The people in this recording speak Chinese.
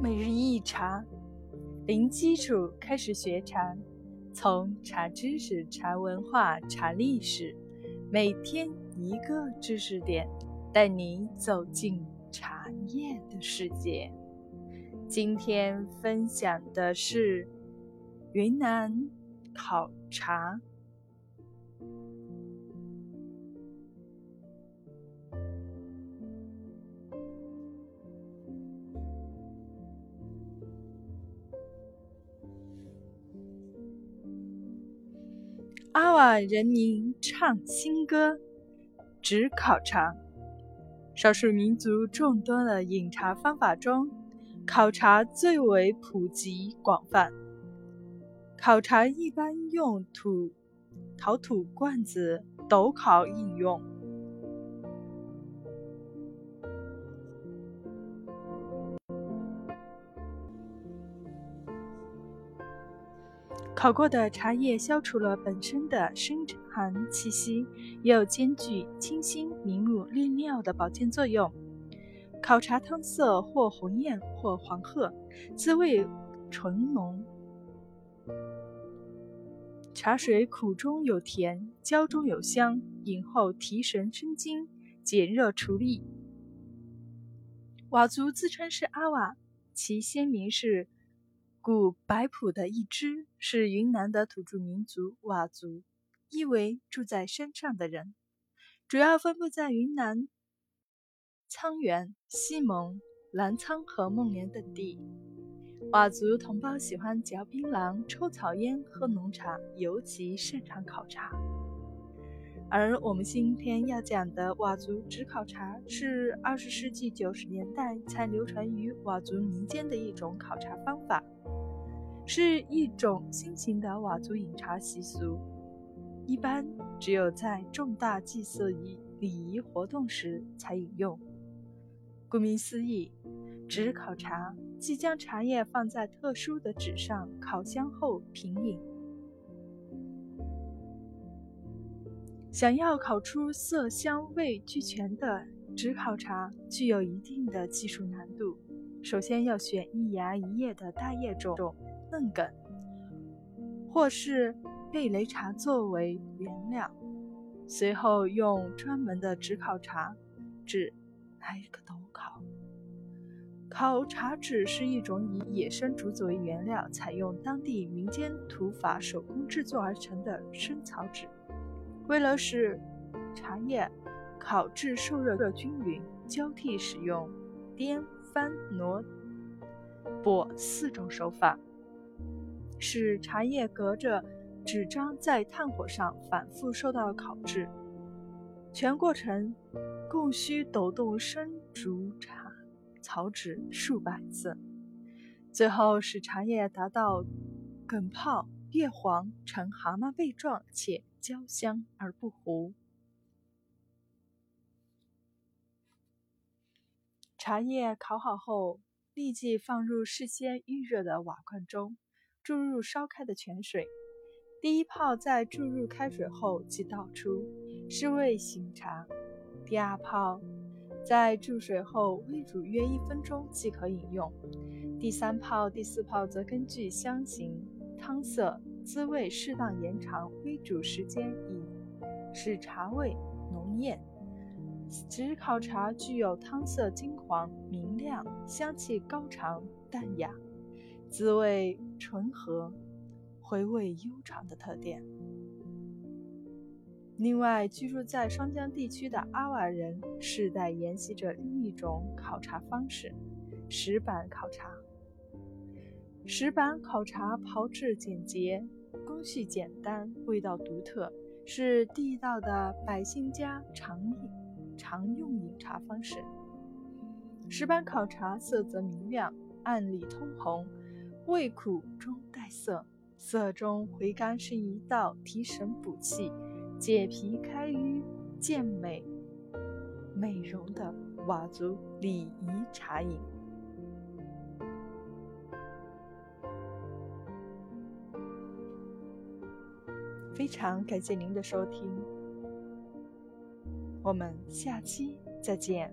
每日一茶，零基础开始学茶，从茶知识、茶文化、茶历史，每天一个知识点，带你走进茶叶的世界。今天分享的是云南烤茶。阿瓦人民唱新歌，只烤茶。少数民族众多的饮茶方法中，烤茶最为普及广泛。烤茶一般用土陶土罐子斗烤饮用。烤过的茶叶消除了本身的生寒气息，又兼具清新明目、利尿的保健作用。烤茶汤色或红艳或黄褐，滋味醇浓。茶水苦中有甜，焦中有香，饮后提神生津，解热除痢。佤族自称是阿瓦，其先民是。古白朴的一支是云南的土著民族佤族，意为住在山上的人，主要分布在云南沧源、西蒙、澜沧和孟连等地。佤族同胞喜欢嚼槟榔、抽草烟、喝浓茶，尤其擅长烤茶。而我们今天要讲的佤族炙烤茶，是二十世纪九十年代才流传于佤族民间的一种烤茶方法。是一种新型的佤族饮茶习俗，一般只有在重大祭祀仪礼仪活动时才饮用。顾名思义，纸烤茶即将茶叶放在特殊的纸上烤香后品饮。想要烤出色香味俱全的纸烤茶，具有一定的技术难度。首先要选一芽一叶的大叶种。嫩梗，或是贝雷茶作为原料，随后用专门的纸烤茶纸来个斗烤。烤茶纸是一种以野生竹子为原料，采用当地民间土法手工制作而成的生草纸。为了使茶叶烤制受热均匀，交替使用颠、翻、挪、拨四种手法。使茶叶隔着纸张在炭火上反复受到烤制，全过程共需抖动生竹茶草纸数百次，最后使茶叶达到梗泡叶黄呈蛤蟆背状且焦香而不糊。茶叶烤好后，立即放入事先预热的瓦罐中。注入烧开的泉水，第一泡在注入开水后即倒出，是为醒茶；第二泡在注水后微煮约一分钟即可饮用；第三泡、第四泡则根据香型、汤色、滋味适当延长微煮时间，以使茶味浓艳。炙烤茶具有汤色金黄明亮、香气高长淡雅。滋味醇和，回味悠长的特点。另外，居住在双江地区的阿瓦人世代沿袭着另一种烤茶方式——石板烤茶。石板烤茶炮制简洁，工序简单，味道独特，是地道的百姓家常饮常用饮茶方式。石板烤茶色泽明亮，暗里通红。味苦中带涩，涩中回甘，是一道提神补气、解皮开瘀、健美美容的佤族礼仪茶饮。非常感谢您的收听，我们下期再见。